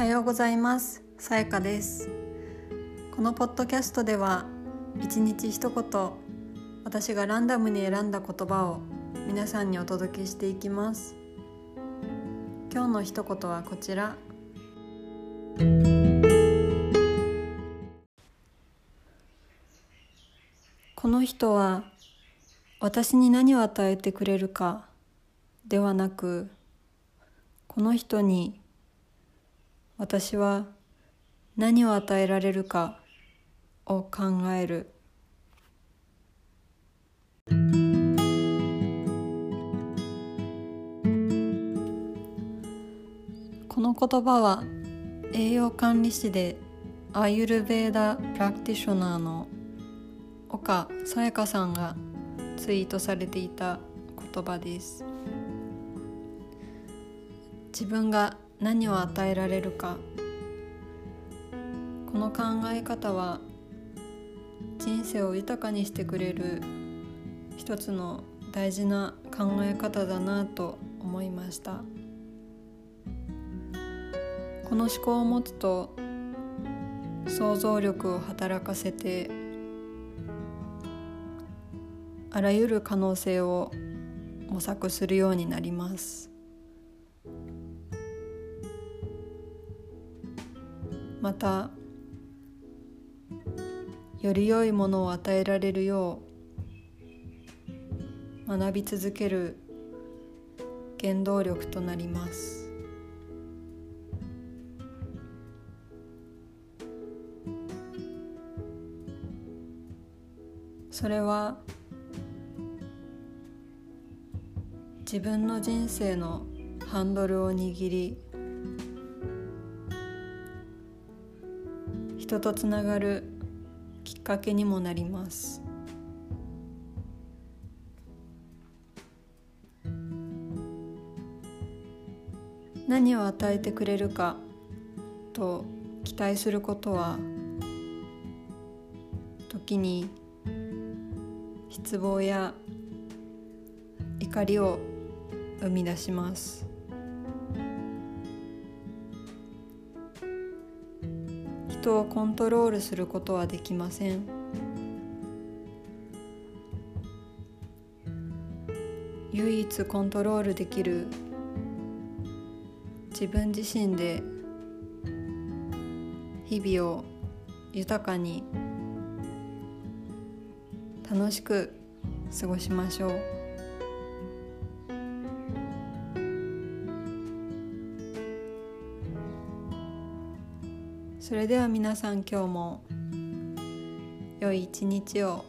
はようございます。さやかです。このポッドキャストでは一日一言私がランダムに選んだ言葉を皆さんにお届けしていきます。今日の一言はこちら。この人は私に何を与えてくれるかではなくこの人に私は何を与えられるかを考える。この言葉は栄養管理士でアユルベーダ・プラクティショナーの岡さやかさんがツイートされていた言葉です。自分が何を与えられるか。この考え方は人生を豊かにしてくれる一つの大事な考え方だなと思いました。この思考を持つと想像力を働かせてあらゆる可能性を模索するようになります。またより良いものを与えられるよう学び続ける原動力となります。それは自分の人生のハンドルを握り人とつながるきっかけにもなります。何を与えてくれるかと期待することは時に失望や怒りを生み出します。人をコントロールすることはできません唯一コントロールできる自分自身で日々を豊かに楽しく過ごしましょう。それでは皆さん今日も良い一日を。